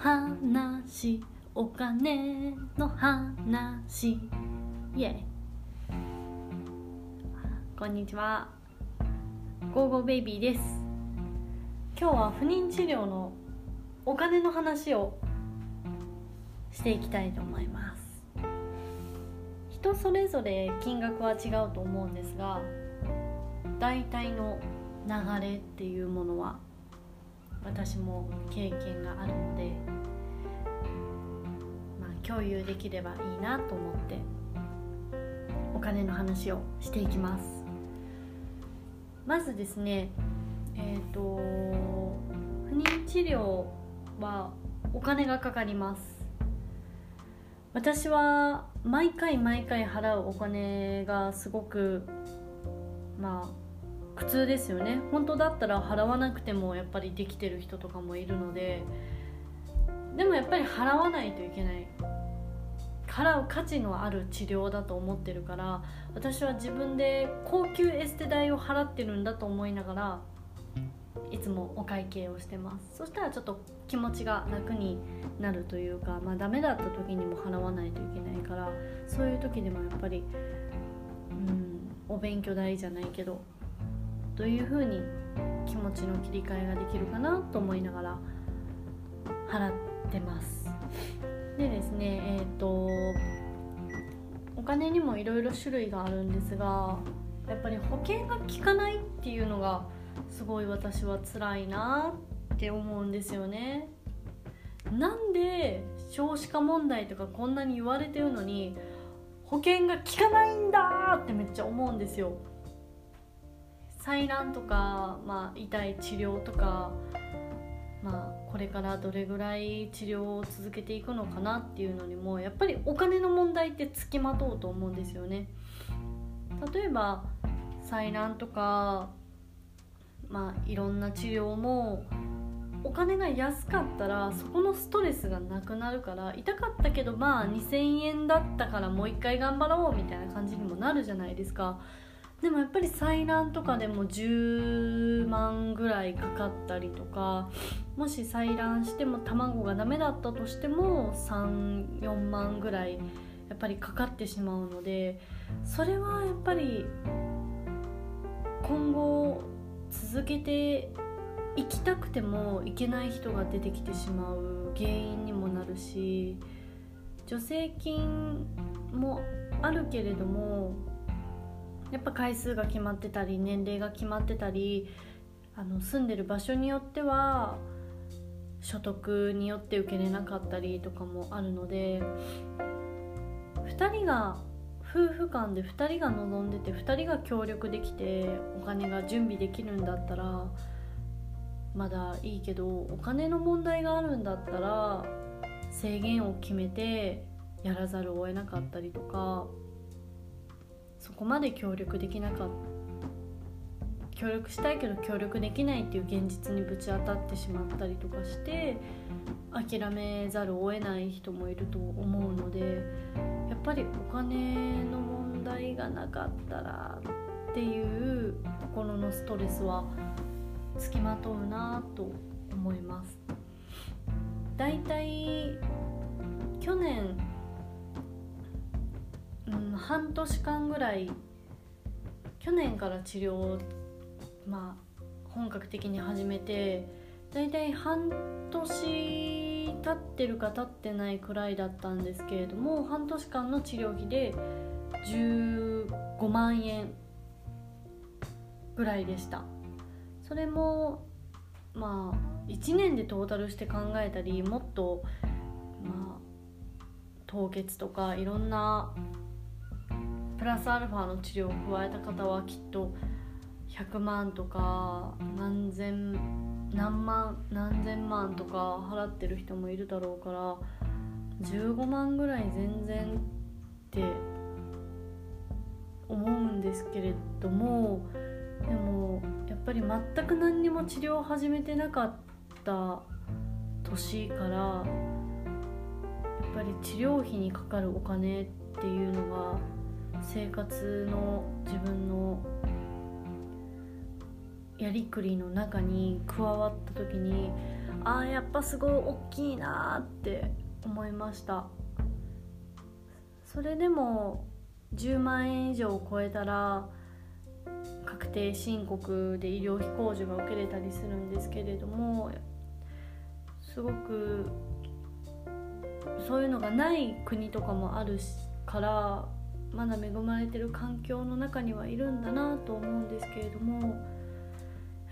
話お金の話。イエこんにちは。ゴーゴーベイビーです。今日は不妊治療のお金の話をしていきたいと思います。人それぞれ金額は違うと思うんですが大体の流れっていうものは私も経験があるので、まあ、共有できればいいなと思ってお金の話をしていきます。まずですねえっ、ー、と不妊治療はお金がかかります。私は毎回毎回払うお金がすごくまあ苦痛ですよね。本当だったら払わなくてもやっぱりできてる人とかもいるのででもやっぱり払わないといけない。払う価値のある治療だと思ってるから私は自分で高級エステ代を払ってるんだと思いながらいつもお会計をしてます。そしたらちょっと気持ちが楽になるというかまあダメだった時にも払わないといけないからそういう時でもやっぱりうんお勉強代じゃないけどどういうふうに気持ちの切り替えができるかなと思いながら払ってます。でですねえっ、ー、とお金にもいろいろ種類があるんですがやっぱり保険が効かないっていうのがすごい私は辛いなって思うんですよね。なんで少子化問題とかこんなに言われてるのに保険が効かないんだってめっちゃ思うんですよ。採卵とか、まあ、痛い治療とか、まあ、これからどれぐらい治療を続けていくのかなっていうのにもやっぱりお金の問題ってつきまとうと思うんですよね。例えば採卵とか、まあ、いろんな治療もお金が安かったらそこのストレスがなくなるから痛かったけどまあ2,000円だったからもう一回頑張ろうみたいな感じにもなるじゃないですか。でもやっぱり採卵とかでも10万ぐらいかかったりとかもし採卵しても卵がダメだったとしても34万ぐらいやっぱりかかってしまうのでそれはやっぱり今後続けていきたくてもいけない人が出てきてしまう原因にもなるし助成金もあるけれどもやっぱ回数が決まってたり年齢が決まってたりあの住んでる場所によっては所得によって受けれなかったりとかもあるので2人が夫婦間で2人が望んでて2人が協力できてお金が準備できるんだったらまだいいけどお金の問題があるんだったら制限を決めてやらざるを得なかったりとかそこまで協力できなかった協力したいけど協力できないっていう現実にぶち当たってしまったりとかして諦めざるを得ない人もいると思うのでやっぱりお金の問題がなかったらっていう心のストレスはつきまとうなと思います。だいたい去年うん、半年間ぐらい去年から治療を、まあ、本格的に始めて大体半年経ってるか経ってないくらいだったんですけれども半年間の治療費で15万円ぐらいでした。それもまあ1年でトータルして考えたりもっとまあ凍結とかいろんなプラスアルファの治療を加えた方はきっと100万とか何千何万何千万とか払ってる人もいるだろうから15万ぐらい全然って思うんですけれどもでもやっぱり全く何にも治療を始めてなかった年からやっぱり治療費にかかるお金っていうのが生活の自分のやりくりの中に加わった時にああやっぱすごい大きいなって思いました。それでも10万円以上超えたら確定申告で医療費控除が受けれたりするんですけれどもすごくそういうのがない国とかもあるからまだ恵まれてる環境の中にはいるんだなと思うんですけれども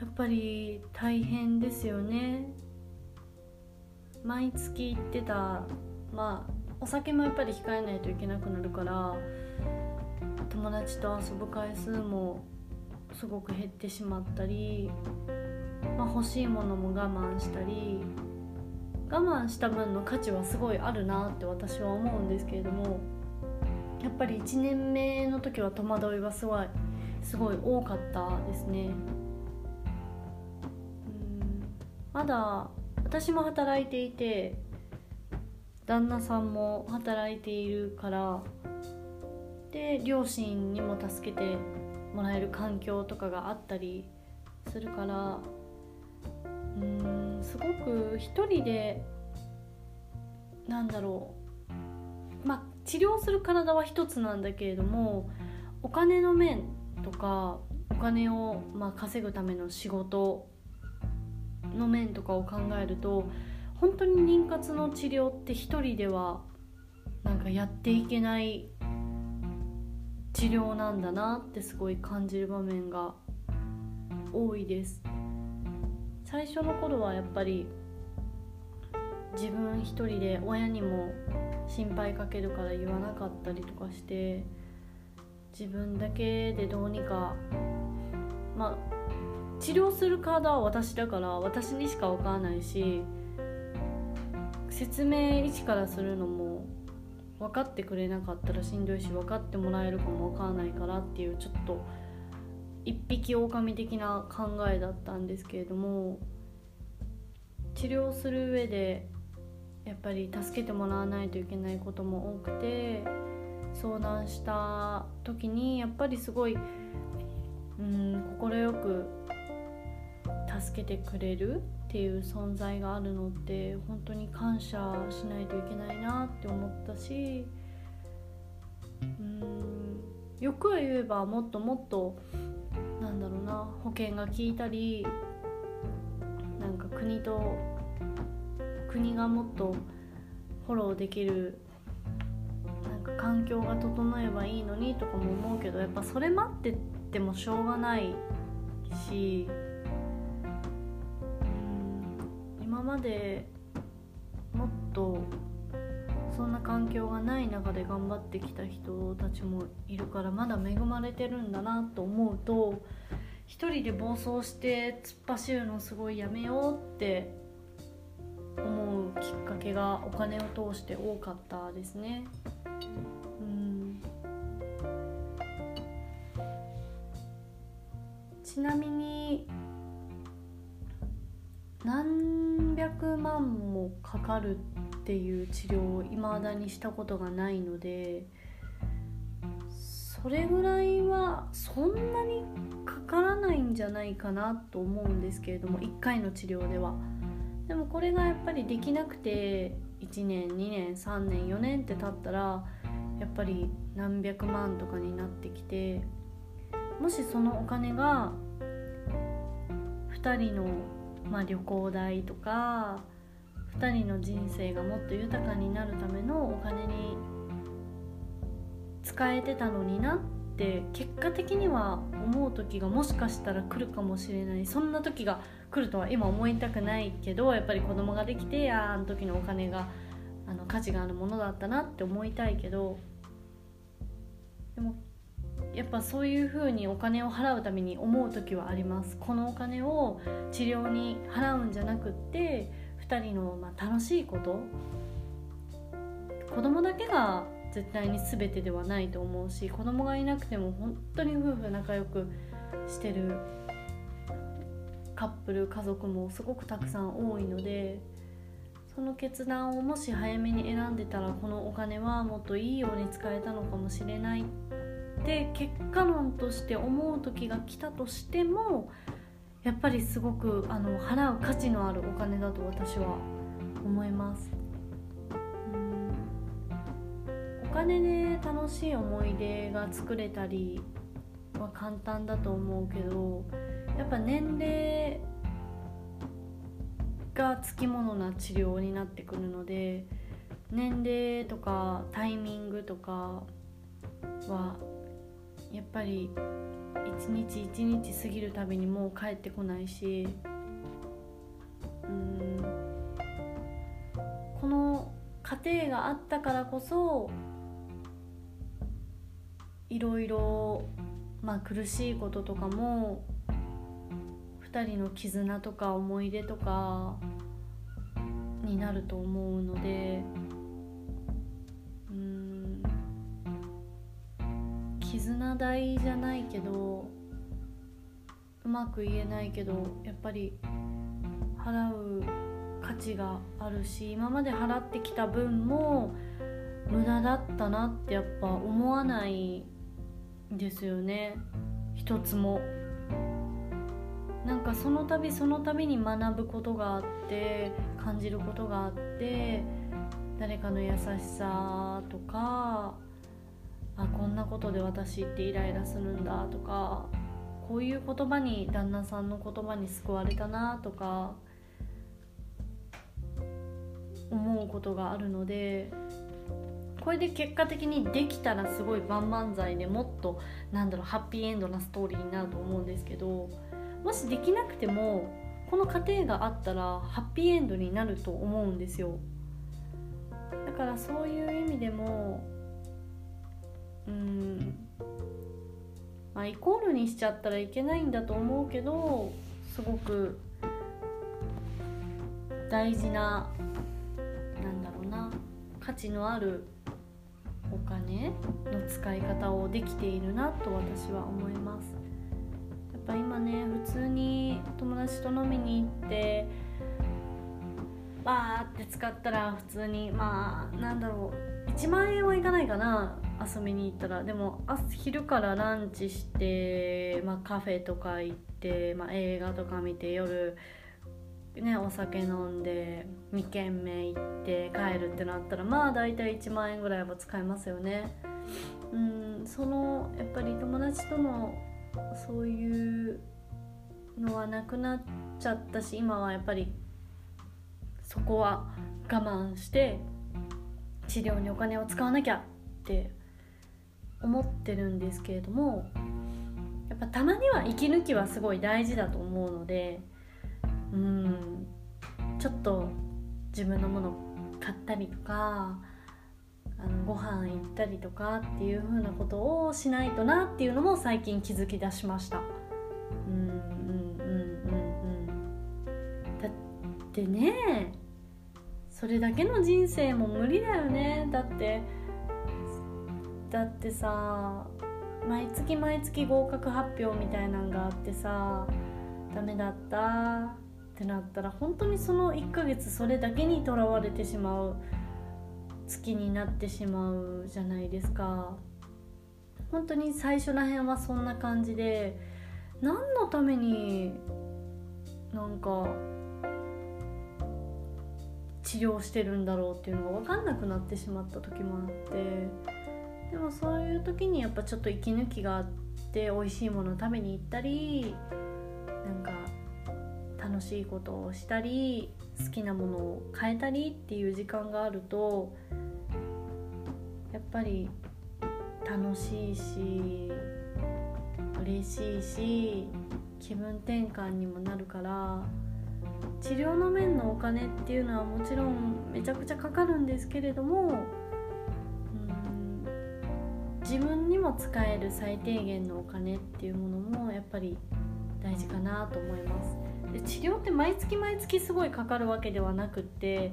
やっぱり大変ですよね。毎月行ってたまあお酒もやっぱり控えないといけなくなるから友達と遊ぶ回数もすごく減ってしまったり、まあ、欲しいものも我慢したり我慢した分の価値はすごいあるなって私は思うんですけれどもやっぱり1年目の時は戸惑いがすごいすごい多かったですね。まだ私も働いていて旦那さんも働いているからで両親にも助けてもらえる環境とかがあったりするからうんすごく一人でなんだろう治療する体は一つなんだけれどもお金の面とかお金をま稼ぐための仕事の面とかを考えると本当に妊活の治療って一人ではなんかやっていけない治療なんだなってすごい感じる場面が多いです。最初の頃はやっぱり自分一人で親にも心配かけるから言わなかったりとかして自分だけでどうにかまあ治療する体は私だから私にしか分からないし説明一からするのも分かってくれなかったらしんどいし分かってもらえるかも分からないからっていうちょっと一匹狼的な考えだったんですけれども治療する上でやっぱり助けてもらわないといけないことも多くて相談した時にやっぱりすごいうん快く助けてくれるっていう存在があるのって本当に感謝しないといけないなって思ったしうんよく言えばもっともっとなんだろうな保険が効いたりなんか国と国がもっとフォローできるなんか環境が整えばいいのにとかも思うけどやっぱそれ待っててもしょうがないし今までもっとそんな環境がない中で頑張ってきた人たちもいるからまだ恵まれてるんだなと思うと一人で暴走して突っ走るのすごいやめようって思うきっかけがお金を通して多かったですね。うんちなみに何百万もかかるっていう治療を未だにしたことがないのでそれぐらいはそんなにかからないんじゃないかなと思うんですけれども1回の治療ではでもこれがやっぱりできなくて1年2年3年4年って経ったらやっぱり何百万とかになってきてもしそのお金が2人のまあ、旅行代とか2人の人生がもっと豊かになるためのお金に使えてたのになって結果的には思う時がもしかしたら来るかもしれない。そんな時が来るとは今思いたくないけどやっぱり子供ができてああの時のお金があの価値があるものだったなって思いたいけどでもやっぱそういう風にお金を払うために思う時はあります。このお金を治療に払うんじゃなくって2人のま楽しいこと。子供だけが絶対に全てではないと思うし子供がいなくても本当に夫婦仲良くしてるカップル家族もすごくたくさん多いのでその決断をもし早めに選んでたらこのお金はもっといいように使えたのかもしれないって結果論として思う時が来たとしてもやっぱりすごくあの払う価値のあるお金だと私は思います。お金で楽しい思い出が作れたりは簡単だと思うけどやっぱ年齢がつきものな治療になってくるので年齢とかタイミングとかはやっぱり一日一日過ぎるたびにもう帰ってこないしうんこの家庭があったからこそいろいろ、まあ、苦しいこととかも2人の絆とか思い出とかになると思うのでうん絆代じゃないけどうまく言えないけどやっぱり払う価値があるし今まで払ってきた分も無駄だったなってやっぱ思わないですよね一つも。なんかその度その度に学ぶことがあって感じることがあって誰かの優しさとかあこんなことで私ってイライラするんだとかこういう言葉に旦那さんの言葉に救われたなとか思うことがあるのでこれで結果的にできたらすごい万々歳でもっとなんだろうハッピーエンドなストーリーになると思うんですけどもしできなくてもこの過程があったらハッピーエンドになると思うんですよ。だからそういう意味でもうんまあイコールにしちゃったらいけないんだと思うけどすごく大事ななんだろうな価値のあるお金の使い方をできているなと私は思います。ぱ今ね普通に友達と飲みに行ってバーって使ったら普通にまあなんだろう1万円はいかないかな遊びに行ったら。でも昼からランチして、まあ、カフェとか行って、まあ、映画とか見て夜ね、お酒飲んで2軒目行って帰るってなったらまあ大体1万円ぐらいは使えますよね。うんそのやっぱり友達とのそういうのはなくなっちゃったし今はやっぱりそこは我慢して治療にお金を使わなきゃって思ってるんですけれどもやっぱたまには息抜きはすごい大事だと思うのでうんちょっと自分のもの買ったりとかあのご飯行ったりとかっていう風なことをしないとなっていうのも最近気づき出しました。うんうんうんうんだってねそれだけの人生も無理だよね。だってだってさ毎月毎月合格発表みたいなんがあってさダメだったってなったら本当にその1ヶ月それだけにとらわれてしまう。月になってしまうじゃないですか。本当に最初らへんはそんな感じで何のためになんか治療してるんだろうっていうのが分かんなくなってしまった時もあってでもそういう時にやっぱちょっと息抜きがあって美味しいもの食べに行ったりなんか楽しいことをしたり好きなものを変えたりっていう時間があるとやっぱり楽しいし嬉しいし気分転換にもなるから治療の面のお金っていうのはもちろんめちゃくちゃかかるんですけれども自分にも使える最低限のお金っていうものもやっぱり大事かなと思います。で治療って毎月毎月すごいかかるわけではなくって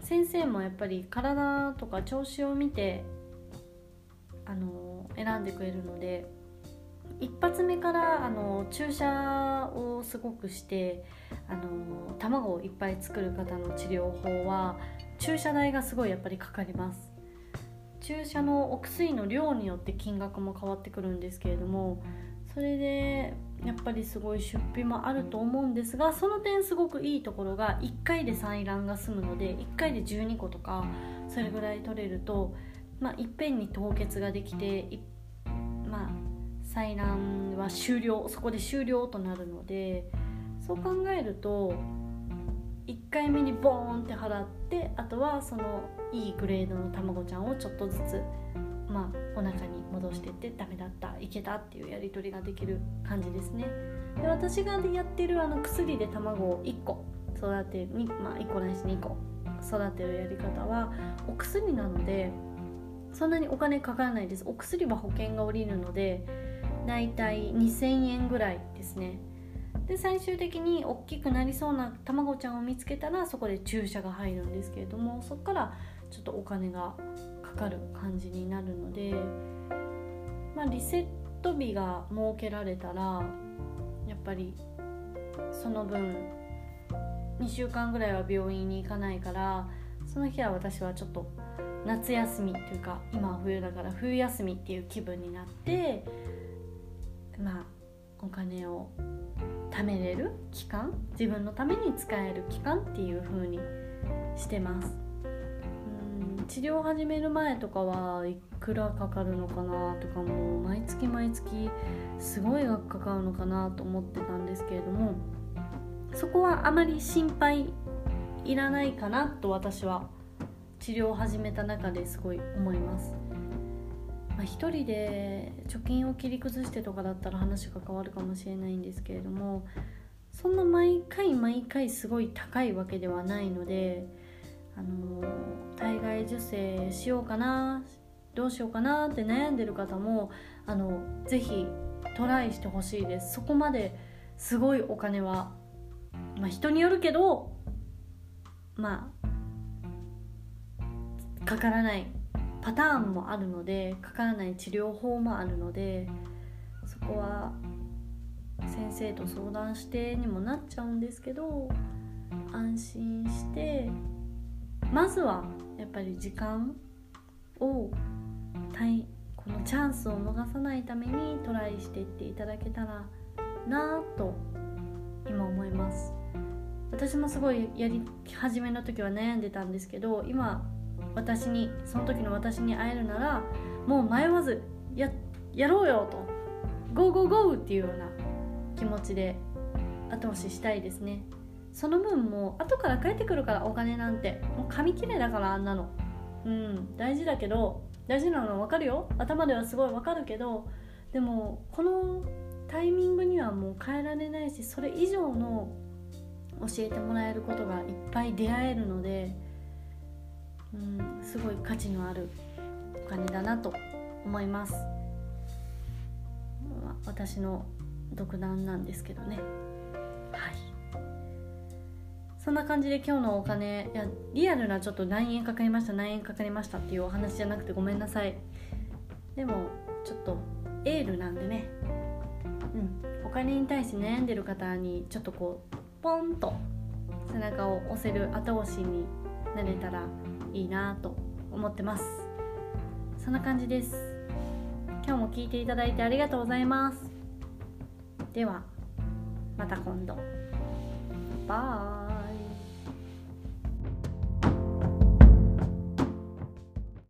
先生もやっぱり体とか調子を見てあの選んでくれるので一発目からあの注射をすごくしてあの卵をいっぱい作る方の治療法は注射代がすごいやっぱりかかります。注射のお薬の量によって金額も変わってくるんですけれどもそれでやっぱりすごい出費もあると思うんですがその点すごくいいところが1回で採卵が済むので1回で12個とかそれぐらい取れると、まあ、いっぺんに凍結ができてまあ採卵は終了そこで終了となるのでそう考えると1回目にボーンって払ってあとはそのいいグレードの卵ちゃんをちょっとずつまあお腹に戻してってダメだったいけたっていうやり取りができる感じですね。で私がやってるあの薬で卵を1個育てるまあ1個ないし2個育てるやり方はお薬なのでそんなにお金かからないです。お薬は保険が下りるのでだいたい2000円ぐらいですね。で最終的に大きくなりそうな卵ちゃんを見つけたらそこで注射が入るんですけれどもそこからちょっとお金がかる感じになるので、まあ、リセット日が設けられたらやっぱりその分2週間ぐらいは病院に行かないからその日は私はちょっと夏休みというか今は冬だから冬休みっていう気分になってまあお金を貯めれる期間自分のために使える期間っていう風にしてます。治療始める前とかはいくらかかるのかなとかも毎月毎月すごい額かかるのかなと思ってたんですけれどもそこはあまり心配いらないかなと私は治療を始めた中ですごい思います。まあ、1人で貯金を切り崩してとかだったら話が変わるかもしれないんですけれどもそんな毎回毎回すごい高いわけではないのであの体外受精しようかなどうしようかなって悩んでる方もあのぜひトライしてほしいです。そこまですごいお金は、まあ、人によるけどまあかからないパターンもあるのでかからない治療法もあるのでそこは先生と相談してにもなっちゃうんですけど安心してまずはやっぱり時間をこのチャンスを逃さないためにトライしていっていただけたらなと今思います。私もすごいやり始めの時は悩んでたんですけど今私にその時の私に会えるならもう迷わずややろうよと。ゴーゴーゴーっていうような気持ちで後押ししたいですね。その分も後から帰ってくるからお金なんてもう紙切れだからあんなの。うん大事だけど大事なのは分かるよ。頭ではすごい分かるけどでもこのタイミングにはもう変えられないしそれ以上の教えてもらえることがいっぱい出会えるのでうんすごい価値のあるお金だなと思います、私の独断なんですけどね。はい。そんな感じで今日のお金いやリアルなちょっと何円かかりました何円かかりましたっていうお話じゃなくてごめんなさい。でもちょっとエールなんでね。うん。お金に対して悩んでる方にちょっとこうポンと背中を押せる後押しになれたらいいなと思ってます。そんな感じです。今日も聞いていただいてありがとうございます。ではまた今度。バイ。